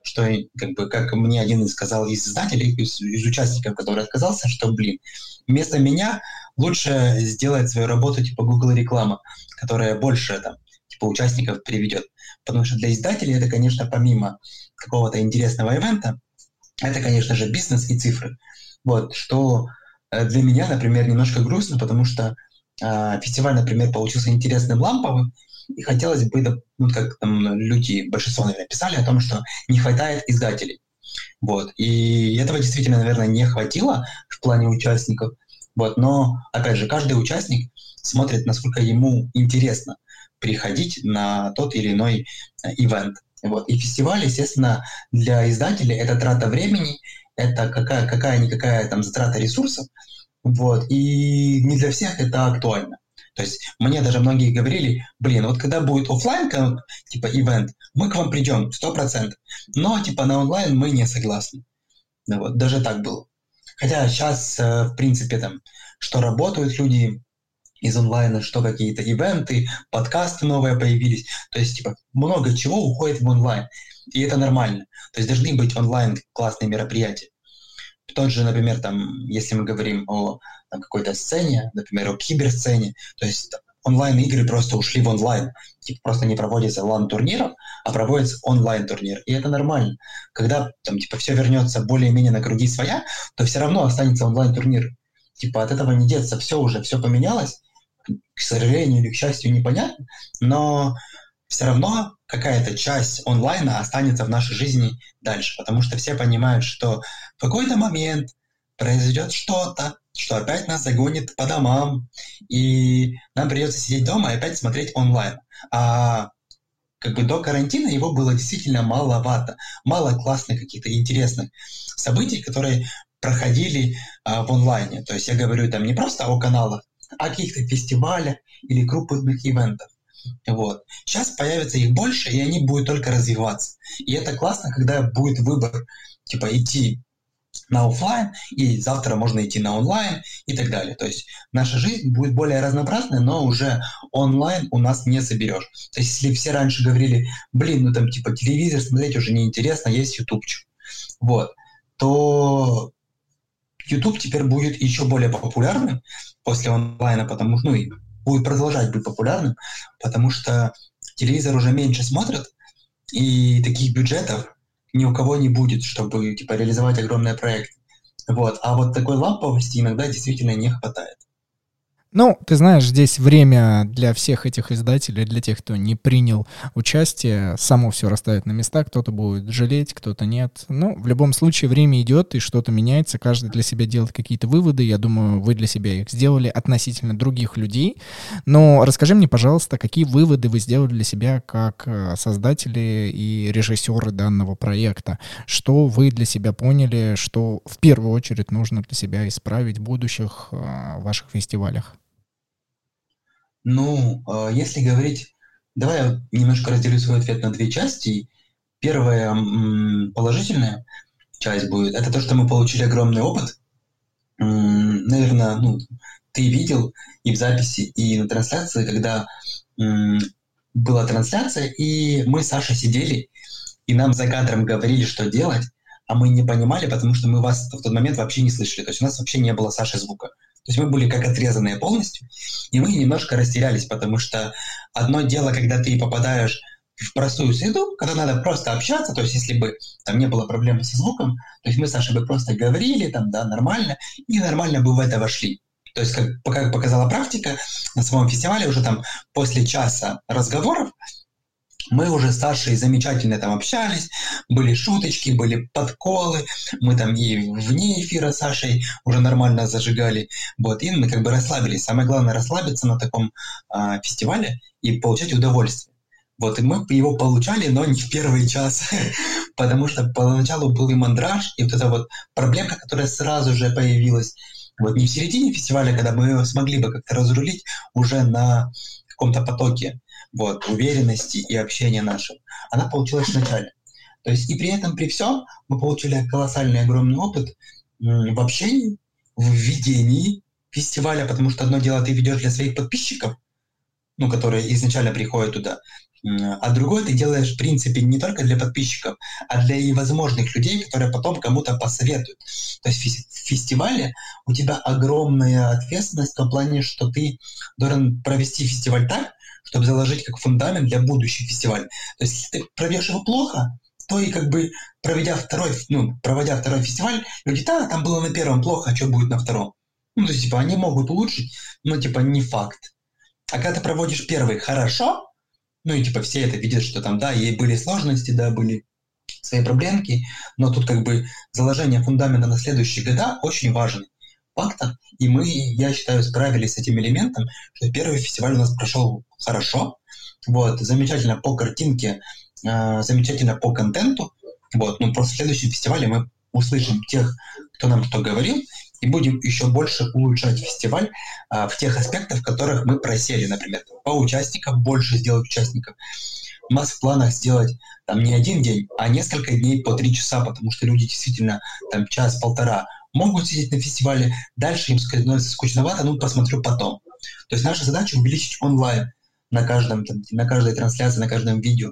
S3: что как бы как мне один из сказал из издателей, из, из участников, который отказался, что, блин, вместо меня лучше сделать свою работу типа Google реклама, которая больше там типа участников приведет. Потому что для издателей это, конечно, помимо какого-то интересного ивента, это, конечно же, бизнес и цифры. Вот, что для меня, например, немножко грустно, потому что э, фестиваль, например, получился интересным ламповым, и хотелось бы, ну, как там люди, большинство, наверное, писали о том, что не хватает издателей. Вот. И этого действительно, наверное, не хватило в плане участников. Вот, но, опять же, каждый участник смотрит, насколько ему интересно приходить на тот или иной э, ивент. Вот. И фестиваль, естественно, для издателей это трата времени, это какая, какая-никакая там затрата ресурсов, вот, и не для всех это актуально. То есть мне даже многие говорили, блин, вот когда будет офлайн типа ивент, мы к вам придем, сто процентов. Но типа на онлайн мы не согласны. Да, вот, даже так было. Хотя сейчас, э, в принципе, там, что работают люди из онлайна, что какие-то ивенты, подкасты новые появились. То есть, типа, много чего уходит в онлайн. И это нормально. То есть должны быть онлайн классные мероприятия. Тот же, например, там, если мы говорим о там, какой-то сцене, например, о киберсцене, то есть онлайн-игры просто ушли в онлайн. Типа просто не проводится лан-турниров, а проводится онлайн-турнир. И это нормально. Когда там типа все вернется более-менее на круги своя, то все равно останется онлайн-турнир. Типа от этого не деться. Все уже, все поменялось. К сожалению или к счастью, непонятно. Но все равно какая-то часть онлайна останется в нашей жизни дальше. Потому что все понимают, что в какой-то момент произойдет что-то, что опять нас загонит по домам, и нам придется сидеть дома и опять смотреть онлайн. А как бы до карантина его было действительно маловато. Мало классных каких-то интересных событий, которые проходили а, в онлайне. То есть я говорю там не просто о каналах, о каких-то фестивалях или крупных ивентах. Вот. Сейчас появится их больше, и они будут только развиваться. И это классно, когда будет выбор, типа идти на офлайн, и завтра можно идти на онлайн и так далее. То есть наша жизнь будет более разнообразной, но уже онлайн у нас не соберешь. То есть если все раньше говорили, блин, ну там типа телевизор смотреть уже неинтересно, есть ютубчик, вот, то YouTube теперь будет еще более популярным после онлайна, потому что, ну, и будет продолжать быть популярным, потому что телевизор уже меньше смотрят, и таких бюджетов ни у кого не будет, чтобы типа реализовать огромный проект. Вот. А вот такой ламповости иногда действительно не хватает.
S2: Ну, ты знаешь, здесь время для всех этих издателей, для тех, кто не принял участие, само все расставит на места, кто-то будет жалеть, кто-то нет. Ну, в любом случае, время идет, и что-то меняется, каждый для себя делает какие-то выводы, я думаю, вы для себя их сделали относительно других людей. Но расскажи мне, пожалуйста, какие выводы вы сделали для себя как э, создатели и режиссеры данного проекта? Что вы для себя поняли, что в первую очередь нужно для себя исправить в будущих э, ваших фестивалях?
S3: Ну, а, если говорить... Давай я немножко разделю свой ответ на две части. Первая положительная часть будет, это то, что мы получили огромный опыт. Наверное, ну, ты видел и в записи, и на трансляции, когда была трансляция, и мы с Сашей сидели, и нам за кадром говорили, что делать, а мы не понимали, потому что мы вас в тот момент вообще не слышали. То есть у нас вообще не было Саши звука. То есть мы были как отрезанные полностью, и мы немножко растерялись, потому что одно дело, когда ты попадаешь в простую среду, когда надо просто общаться, то есть если бы там не было проблемы со звуком, то есть мы с Сашей бы просто говорили там, да, нормально, и нормально бы в это вошли. То есть, как, как показала практика, на самом фестивале уже там после часа разговоров мы уже с Сашей замечательно там общались, были шуточки, были подколы, мы там и вне эфира с Сашей уже нормально зажигали, вот, и мы как бы расслабились. Самое главное расслабиться на таком э, фестивале и получать удовольствие. Вот, и мы его получали, но не в первый час, <laughs> потому что поначалу был и мандраж, и вот эта вот проблемка, которая сразу же появилась, вот не в середине фестиваля, когда мы смогли бы как-то разрулить уже на каком-то потоке, вот, уверенности и общения нашего, она получилась в. То есть и при этом, при всем, мы получили колоссальный, огромный опыт в общении, в ведении фестиваля, потому что одно дело ты ведешь для своих подписчиков, ну, которые изначально приходят туда, а другое ты делаешь, в принципе, не только для подписчиков, а для и возможных людей, которые потом кому-то посоветуют. То есть в фестивале у тебя огромная ответственность в том плане, что ты должен провести фестиваль так, чтобы заложить как фундамент для будущих фестивалей. То есть, если ты проведешь его плохо, то и как бы проведя второй, ну, проводя второй фестиваль, люди, да, там было на первом плохо, а что будет на втором? Ну, то есть, типа, они могут улучшить, но, типа, не факт. А когда ты проводишь первый хорошо, ну, и, типа, все это видят, что там, да, ей были сложности, да, были свои проблемки, но тут как бы заложение фундамента на следующие года очень важно фактор, и мы, я считаю, справились с этим элементом, что первый фестиваль у нас прошел хорошо, вот, замечательно по картинке, э, замечательно по контенту, вот, ну, просто в следующем фестивале мы услышим тех, кто нам что говорил, и будем еще больше улучшать фестиваль а, в тех аспектах, в которых мы просели, например, по участникам больше сделать участников. У нас в планах сделать там не один день, а несколько дней по три часа, потому что люди действительно там час-полтора могут сидеть на фестивале, дальше им становится скучновато, ну, посмотрю потом. То есть наша задача увеличить онлайн на, каждом, там, на каждой трансляции, на каждом видео.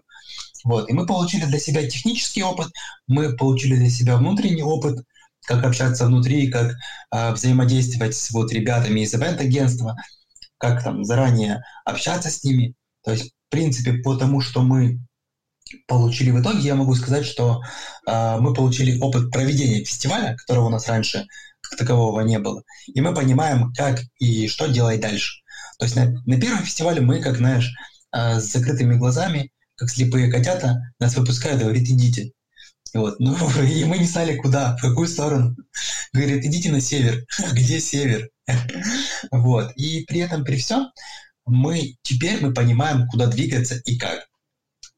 S3: Вот. И мы получили для себя технический опыт, мы получили для себя внутренний опыт, как общаться внутри, как э, взаимодействовать с вот ребятами из ивент-агентства, как там заранее общаться с ними. То есть, в принципе, по тому, что мы получили в итоге, я могу сказать, что э, мы получили опыт проведения фестиваля, которого у нас раньше как такового не было, и мы понимаем, как и что делать дальше. То есть на, на первом фестивале мы, как знаешь, э, с закрытыми глазами, как слепые котята, нас выпускают и говорят, идите. Вот. Ну, <laughs> и мы не знали, куда, в какую сторону. Говорит, идите на север. <laughs> Где север? <laughs> Вот. И при этом, при всем, мы теперь мы понимаем, куда двигаться и как.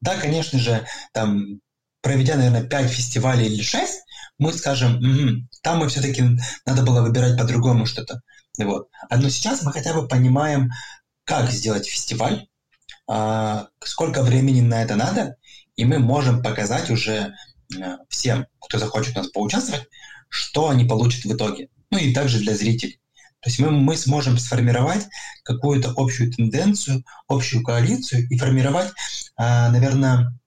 S3: Да, конечно же, там, проведя, наверное, 5 фестивалей или 6, мы скажем, угу, там мы все-таки надо было выбирать по-другому что-то. Вот. А, но сейчас мы хотя бы понимаем, как сделать фестиваль, а, сколько времени на это надо, и мы можем показать уже э, всем, кто захочет у нас поучаствовать, что они получат в итоге. Ну и также для зрителей. То есть мы, мы сможем сформировать какую-то общую тенденцию, общую коалицию и формировать, наверное,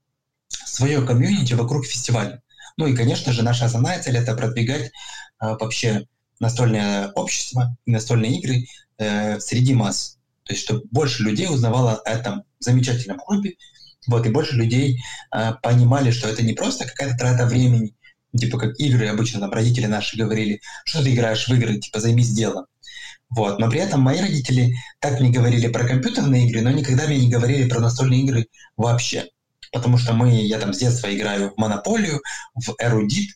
S3: свое комьюнити вокруг фестиваля. Ну и, конечно же, наша основная цель – это продвигать а, вообще настольное общество настольные игры э, среди масс. То есть, чтобы больше людей узнавало о этом замечательном клубе, вот, и больше людей э, понимали, что это не просто какая-то трата времени, типа как игры, обычно там родители наши говорили, что ты играешь в игры, типа займись делом. Вот. Но при этом мои родители так мне говорили про компьютерные игры, но никогда мне не говорили про настольные игры вообще. Потому что мы, я там с детства играю в Монополию, в Эрудит,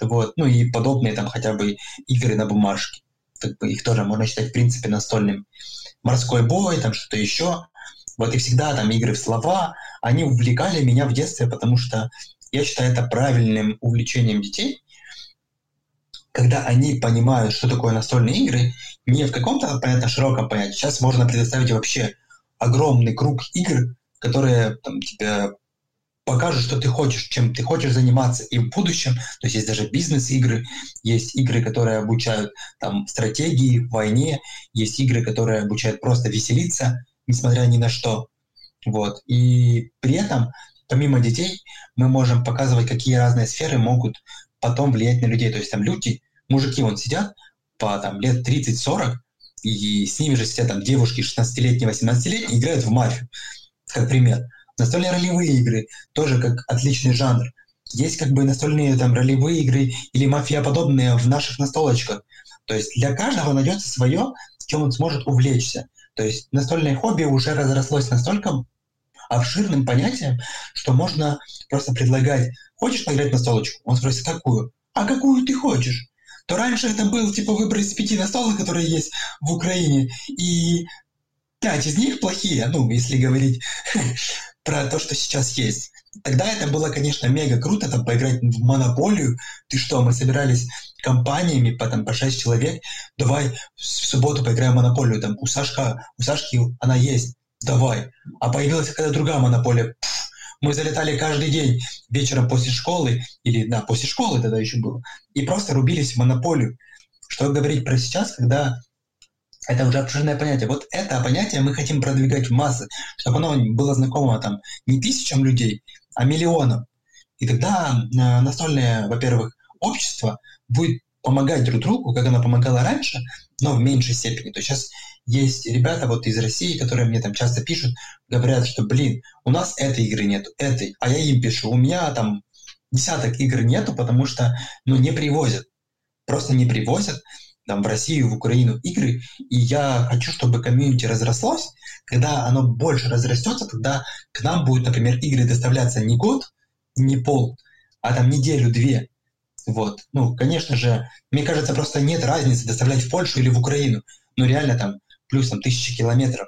S3: вот, ну и подобные там хотя бы игры на бумажке. Как бы их тоже можно считать, в принципе, настольным. Морской бой, там что-то еще. Вот и всегда там игры в слова, они увлекали меня в детстве, потому что я считаю это правильным увлечением детей, когда они понимают, что такое настольные игры, не в каком-то, понятно, широком понятии. Сейчас можно предоставить вообще огромный круг игр, которые там, тебе покажут, что ты хочешь, чем ты хочешь заниматься и в будущем. То есть есть даже бизнес-игры, есть игры, которые обучают там стратегии войне, есть игры, которые обучают просто веселиться, несмотря ни на что. Вот. И при этом, помимо детей, мы можем показывать, какие разные сферы могут потом влиять на людей. То есть там люди, мужики вон сидят по там, лет 30-40, и с ними же сидят там девушки 16-летние, 18-летние, играют в мафию, как пример. Настольные ролевые игры тоже как отличный жанр. Есть как бы настольные там ролевые игры или мафия подобные в наших настолочках. То есть для каждого найдется свое, чем он сможет увлечься. То есть настольное хобби уже разрослось настолько обширным понятием, что можно просто предлагать, хочешь поиграть на столочку? Он спросит, какую? А какую ты хочешь? То раньше это был типа выбор из пяти настолок, которые есть в Украине, и пять из них плохие, ну, если говорить <laughs> про то, что сейчас есть. Тогда это было, конечно, мега круто, там, поиграть в монополию. Ты что, мы собирались компаниями по, там, по 6 человек, давай в субботу поиграем в монополию, там, у, Сашка, у Сашки она есть, давай. А появилась какая-то другая монополия, Пфф, мы залетали каждый день вечером после школы, или, да, после школы тогда еще было, и просто рубились в монополию. Что говорить про сейчас, когда это уже обширное понятие. Вот это понятие мы хотим продвигать в массы, чтобы оно было знакомо там не тысячам людей, а миллионам. И тогда э, настольное, во-первых, общество будет помогать друг другу, как оно помогало раньше, но в меньшей степени. То есть сейчас есть ребята вот из России, которые мне там часто пишут, говорят, что, блин, у нас этой игры нету, этой, а я им пишу, у меня там десяток игр нету, потому что, ну, не привозят. Просто не привозят там в Россию, в Украину игры, и я хочу, чтобы комьюнити разрослось. Когда оно больше разрастется, тогда к нам будут, например, игры доставляться не год, не пол, а там неделю-две. Вот. Ну, конечно же, мне кажется, просто нет разницы доставлять в Польшу или в Украину. Ну, реально там плюс там тысячи километров.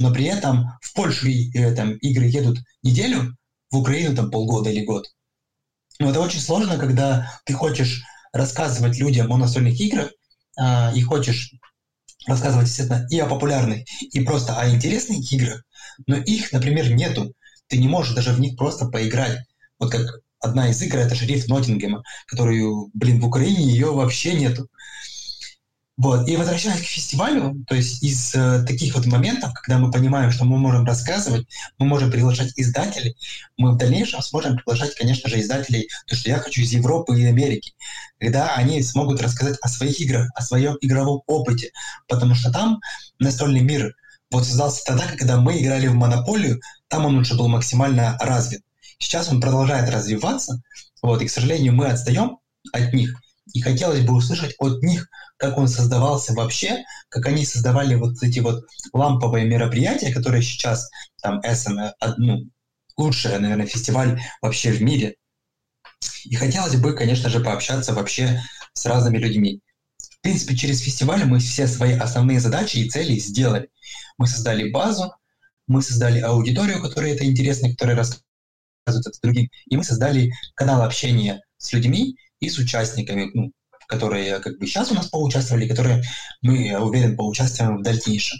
S3: Но при этом в Польшу э, там, игры едут неделю, в Украину там полгода или год. Но это очень сложно, когда ты хочешь рассказывать людям о настольных играх, а, и хочешь рассказывать, естественно, и о популярных, и просто о интересных играх, но их, например, нету. Ты не можешь даже в них просто поиграть. Вот как одна из игр — это «Шериф Ноттингема», которую, блин, в Украине ее вообще нету. Вот. И возвращаясь к фестивалю, то есть из э, таких вот моментов, когда мы понимаем, что мы можем рассказывать, мы можем приглашать издателей, мы в дальнейшем сможем приглашать, конечно же, издателей, то, что я хочу из Европы и Америки, когда они смогут рассказать о своих играх, о своем игровом опыте, потому что там настольный мир вот создался тогда, когда мы играли в монополию, там он уже был максимально развит. Сейчас он продолжает развиваться, вот, и, к сожалению, мы отстаем от них, и хотелось бы услышать от них, как он создавался вообще, как они создавали вот эти вот ламповые мероприятия, которые сейчас там Эссен, ну, лучший, наверное, фестиваль вообще в мире. И хотелось бы, конечно же, пообщаться вообще с разными людьми. В принципе, через фестиваль мы все свои основные задачи и цели сделали. Мы создали базу, мы создали аудиторию, которая это интересно, которая рассказывает это другим, и мы создали канал общения с людьми и с участниками, ну, которые как бы сейчас у нас поучаствовали, которые мы, я уверен, поучаствуем в дальнейшем.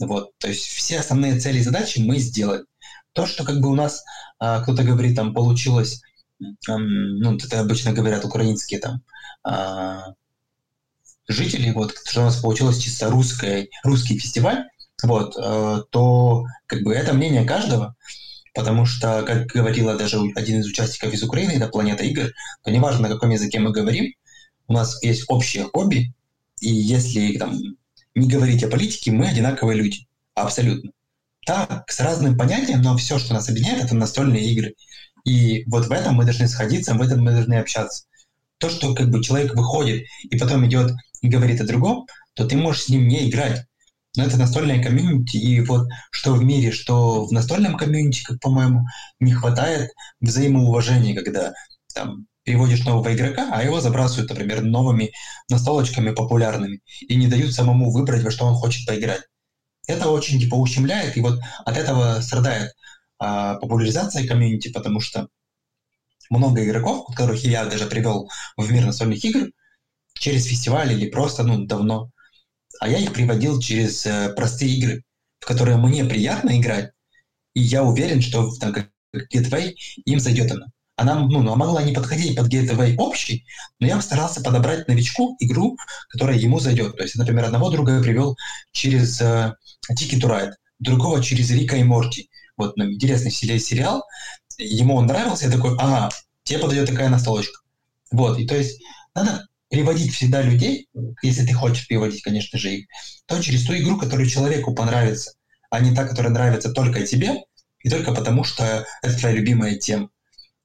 S3: Вот, то есть все основные цели и задачи мы сделали. То, что как бы у нас а, кто-то говорит, там получилось, эм, ну, это обычно говорят украинские там а, жители, вот, что у нас получилось чисто русское, русский фестиваль, вот, э, то как бы это мнение каждого, потому что, как говорила даже один из участников из Украины, это «Планета игр», то неважно, на каком языке мы говорим, у нас есть общее хобби, и если там, не говорить о политике, мы одинаковые люди. Абсолютно. Так, с разным понятием, но все, что нас объединяет, это настольные игры. И вот в этом мы должны сходиться, в этом мы должны общаться. То, что как бы человек выходит и потом идет и говорит о другом, то ты можешь с ним не играть. Но это настольное комьюнити, и вот что в мире, что в настольном комьюнити, как по-моему, не хватает взаимоуважения, когда там переводишь нового игрока, а его забрасывают, например, новыми настолочками популярными и не дают самому выбрать, во что он хочет поиграть. Это очень типа ущемляет, и вот от этого страдает а, популяризация комьюнити, потому что много игроков, которых я даже привел в мир настольных игр, через фестиваль или просто ну, давно, а я их приводил через э, простые игры, в которые мне приятно играть, и я уверен, что как Gateway им зайдет она она, ну, могла не подходить под gateway общий, но я постарался подобрать новичку игру, которая ему зайдет. То есть, например, одного друга я привел через uh, Ticket to Ride, другого через Рика и Морти. вот ну, интересный сериал, ему он нравился, я такой, ага, тебе подойдет такая настолочка. Вот, и то есть надо приводить всегда людей, если ты хочешь приводить, конечно же, их, то через ту игру, которую человеку понравится, а не та, которая нравится только тебе, и только потому, что это твоя любимая тема.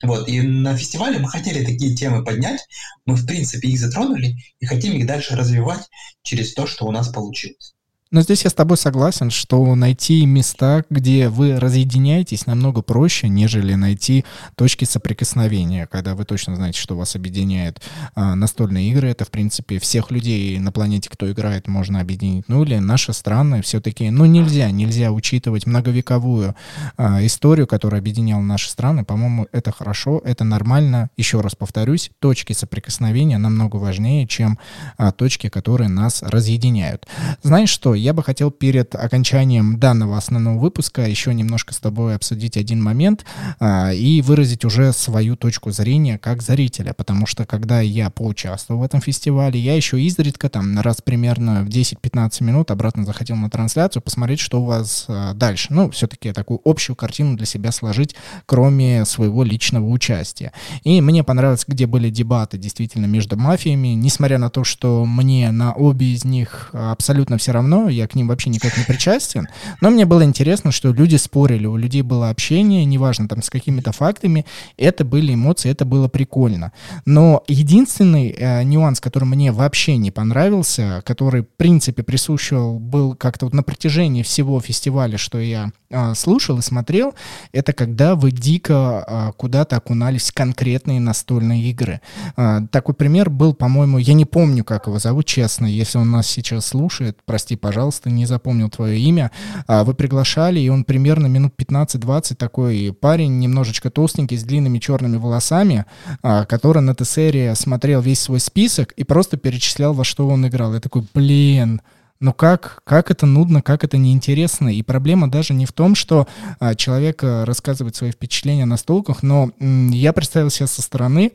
S3: Вот, и на фестивале мы хотели такие темы поднять, мы, в принципе, их затронули и хотим их дальше развивать через то, что у нас получилось.
S2: Но здесь я с тобой согласен, что найти места, где вы разъединяетесь, намного проще, нежели найти точки соприкосновения, когда вы точно знаете, что вас объединяет. А, настольные игры — это, в принципе, всех людей на планете, кто играет, можно объединить. Ну или наши страны все-таки, ну нельзя, нельзя учитывать многовековую а, историю, которая объединяла наши страны. По-моему, это хорошо, это нормально. Еще раз повторюсь, точки соприкосновения намного важнее, чем а, точки, которые нас разъединяют. Знаешь что, я бы хотел перед окончанием данного основного выпуска еще немножко с тобой обсудить один момент а, и выразить уже свою точку зрения как зрителя, потому что когда я поучаствовал в этом фестивале, я еще изредка там раз примерно в 10-15 минут обратно заходил на трансляцию посмотреть, что у вас а, дальше. Ну, все-таки такую общую картину для себя сложить, кроме своего личного участия. И мне понравилось, где были дебаты действительно между мафиями, несмотря на то, что мне на обе из них абсолютно все равно, я к ним вообще никак не причастен, но мне было интересно, что люди спорили, у людей было общение, неважно там с какими-то фактами, это были эмоции, это было прикольно. Но единственный э, нюанс, который мне вообще не понравился, который, в принципе, присущивал был как-то вот на протяжении всего фестиваля, что я э, слушал и смотрел, это когда вы дико э, куда-то окунались в конкретные настольные игры. Э, такой пример был, по-моему, я не помню, как его зовут, честно, если он нас сейчас слушает, прости, пожалуйста, пожалуйста, не запомнил твое имя. А, вы приглашали, и он примерно минут 15-20 такой парень, немножечко толстенький, с длинными черными волосами, а, который на ТСРе смотрел весь свой список и просто перечислял, во что он играл. Я такой, блин, ну как, как это нудно, как это неинтересно. И проблема даже не в том, что а, человек рассказывает свои впечатления на столках, но м, я представил себя со стороны,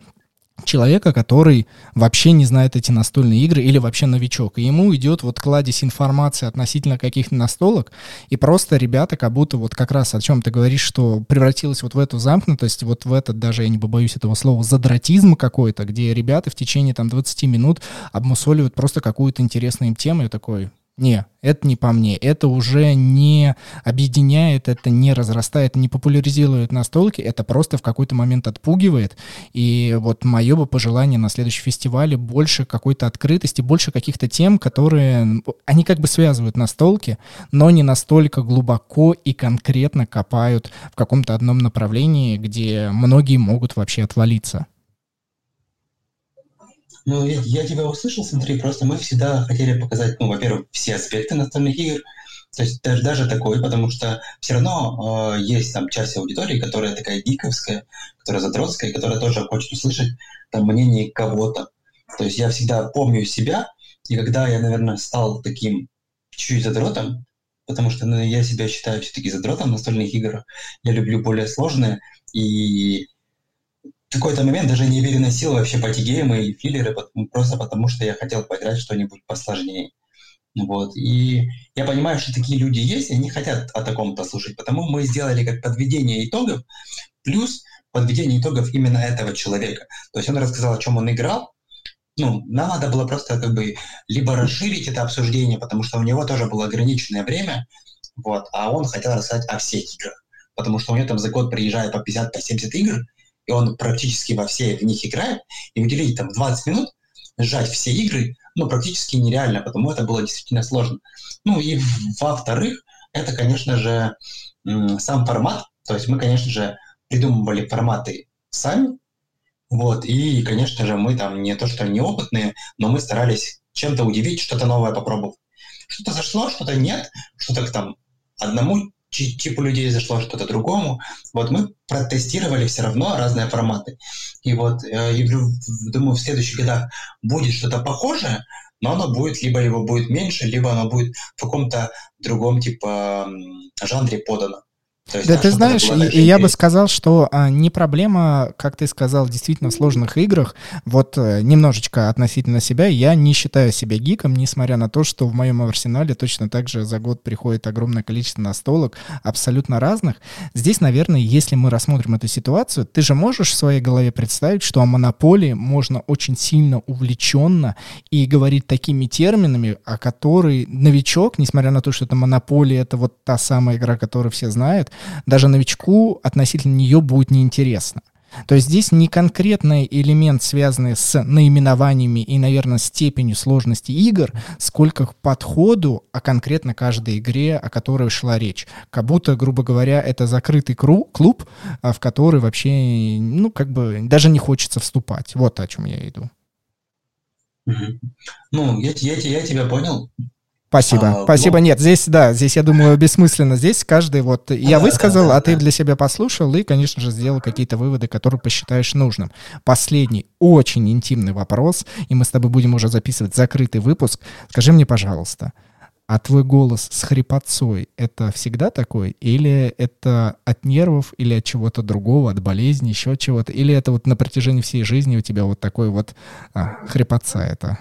S2: человека, который вообще не знает эти настольные игры или вообще новичок. И ему идет вот кладезь информации относительно каких-то настолок, и просто ребята как будто вот как раз о чем ты говоришь, что превратилось вот в эту замкнутость, вот в этот даже, я не побоюсь этого слова, задратизм какой-то, где ребята в течение там 20 минут обмусоливают просто какую-то интересную им тему, и такой, не, это не по мне. Это уже не объединяет, это не разрастает, не популяризирует настолки, это просто в какой-то момент отпугивает. И вот мое бы пожелание на следующем фестивале больше какой-то открытости, больше каких-то тем, которые, они как бы связывают настолки, но не настолько глубоко и конкретно копают в каком-то одном направлении, где многие могут вообще отвалиться.
S3: Ну, я, я тебя услышал, смотри, просто мы всегда хотели показать, ну, во-первых, все аспекты настольных игр, то есть даже, даже такой, потому что все равно э, есть там часть аудитории, которая такая гиковская, которая задротская, которая тоже хочет услышать там мнение кого-то. То есть я всегда помню себя, и когда я, наверное, стал таким чуть-чуть задротом, потому что ну, я себя считаю все-таки задротом настольных игр, я люблю более сложные, и какой-то момент даже не переносил вообще патигеймы и филлеры, просто потому что я хотел поиграть что-нибудь посложнее. Вот. И я понимаю, что такие люди есть, и они хотят о таком-то слушать. Потому мы сделали как подведение итогов, плюс подведение итогов именно этого человека. То есть он рассказал, о чем он играл. Ну, нам надо было просто как бы либо расширить это обсуждение, потому что у него тоже было ограниченное время, вот, а он хотел рассказать о всех играх. Потому что у него там за год приезжает по 50-70 по игр, он практически во все в них играет, и уделить там 20 минут, сжать все игры, ну, практически нереально, потому это было действительно сложно. Ну, и во-вторых, это, конечно же, сам формат, то есть мы, конечно же, придумывали форматы сами, вот, и, конечно же, мы там не то что неопытные, но мы старались чем-то удивить, что-то новое попробовать. Что-то зашло, что-то нет, что-то там одному типу людей зашло что-то другому. Вот мы протестировали все равно разные форматы. И вот э, думаю, в следующих годах будет что-то похожее, но оно будет, либо его будет меньше, либо оно будет в каком-то другом типа жанре подано.
S2: Есть, да, ты знаешь, и, и я бы сказал, что а, не проблема, как ты сказал, действительно в сложных играх. Вот а, немножечко относительно себя, я не считаю себя гиком, несмотря на то, что в моем арсенале точно так же за год приходит огромное количество настолок, абсолютно разных. Здесь, наверное, если мы рассмотрим эту ситуацию, ты же можешь в своей голове представить, что о монополии можно очень сильно увлеченно и говорить такими терминами, о которой новичок, несмотря на то, что это монополия, это вот та самая игра, которую все знают, даже новичку относительно нее будет неинтересно. То есть здесь не конкретный элемент, связанный с наименованиями и, наверное, степенью сложности игр, сколько к подходу, а конкретно каждой игре, о которой шла речь. Как будто, грубо говоря, это закрытый клуб, а, в который вообще, ну, как бы даже не хочется вступать. Вот о чем я иду.
S3: Ну, я, я, я тебя понял.
S2: Спасибо. А, Спасибо. Но... Нет, здесь, да, здесь, я думаю, бессмысленно. Здесь каждый вот... Я высказал, а ты для себя послушал и, конечно же, сделал какие-то выводы, которые посчитаешь нужным. Последний, очень интимный вопрос, и мы с тобой будем уже записывать закрытый выпуск. Скажи мне, пожалуйста, а твой голос с хрипотцой — это всегда такой? Или это от нервов, или от чего-то другого, от болезни, еще чего-то? Или это вот на протяжении всей жизни у тебя вот такой вот а, хрипотца это?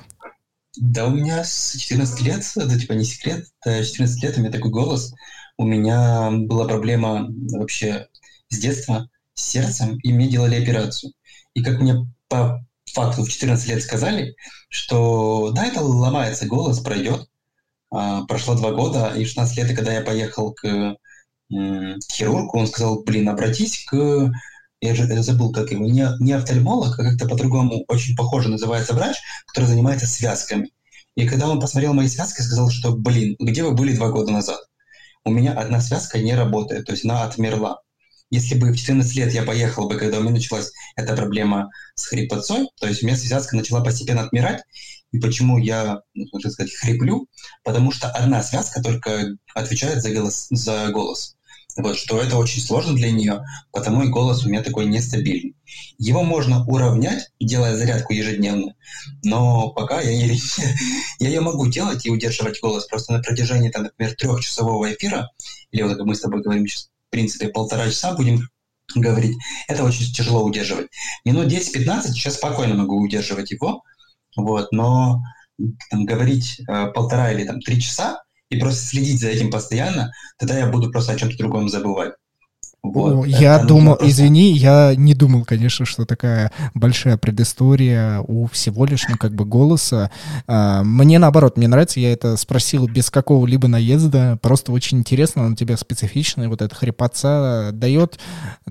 S3: Да, у меня с 14 лет, это типа не секрет, 14 лет у меня такой голос. У меня была проблема вообще с детства с сердцем, и мне делали операцию. И как мне по факту в 14 лет сказали, что да, это ломается голос, пройдет. А, прошло два года, и в 16 лет, когда я поехал к хирургу, он сказал, блин, обратись к я же забыл, как его, не, не офтальмолог, а как-то по-другому очень похоже называется врач, который занимается связками. И когда он посмотрел мои связки, сказал, что, блин, где вы были два года назад? У меня одна связка не работает, то есть она отмерла. Если бы в 14 лет я поехал бы, когда у меня началась эта проблема с хрипотцой, то есть у меня связка начала постепенно отмирать, и почему я, ну, можно сказать, хриплю? Потому что одна связка только отвечает за голос. За голос. Вот, что это очень сложно для нее, потому и голос у меня такой нестабильный. Его можно уравнять, делая зарядку ежедневно, но пока я, не, <laughs> я ее могу делать и удерживать голос просто на протяжении, там, например, трехчасового эфира, или вот как мы с тобой говорим сейчас, в принципе, полтора часа будем говорить, это очень тяжело удерживать. Минут 10-15 сейчас спокойно могу удерживать его, вот, но там, говорить э, полтора или там три часа, и просто следить за этим постоянно, тогда я буду просто о чем-то другом забывать.
S2: Вот. Я это думал, просто... извини, я не думал, конечно, что такая большая предыстория у всего лишь, ну, как бы голоса. А, мне наоборот, мне нравится, я это спросил без какого-либо наезда, просто очень интересно, он у тебя специфичный, вот эта хрипотца дает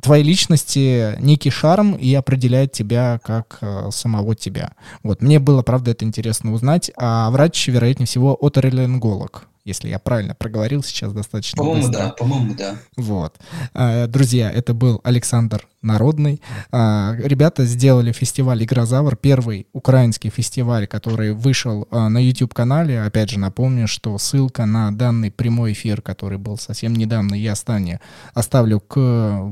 S2: твоей личности некий шарм и определяет тебя как а, самого тебя. Вот, мне было, правда, это интересно узнать, а врач, вероятнее всего, оторелинголог если я правильно проговорил сейчас достаточно
S3: По-моему, быстро. да, по-моему, да.
S2: Вот. А, друзья, это был Александр Народный. А, ребята сделали фестиваль «Игрозавр», первый украинский фестиваль, который вышел а, на YouTube-канале. Опять же, напомню, что ссылка на данный прямой эфир, который был совсем недавно, я останю, оставлю к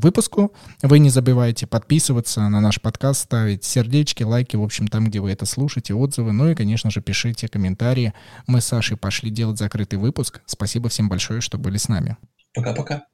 S2: выпуску. Вы не забывайте подписываться на наш подкаст, ставить сердечки, лайки, в общем, там, где вы это слушаете, отзывы. Ну и, конечно же, пишите комментарии. Мы с Сашей пошли делать закрытый выпуск. Спасибо всем большое, что были с нами.
S3: Пока-пока.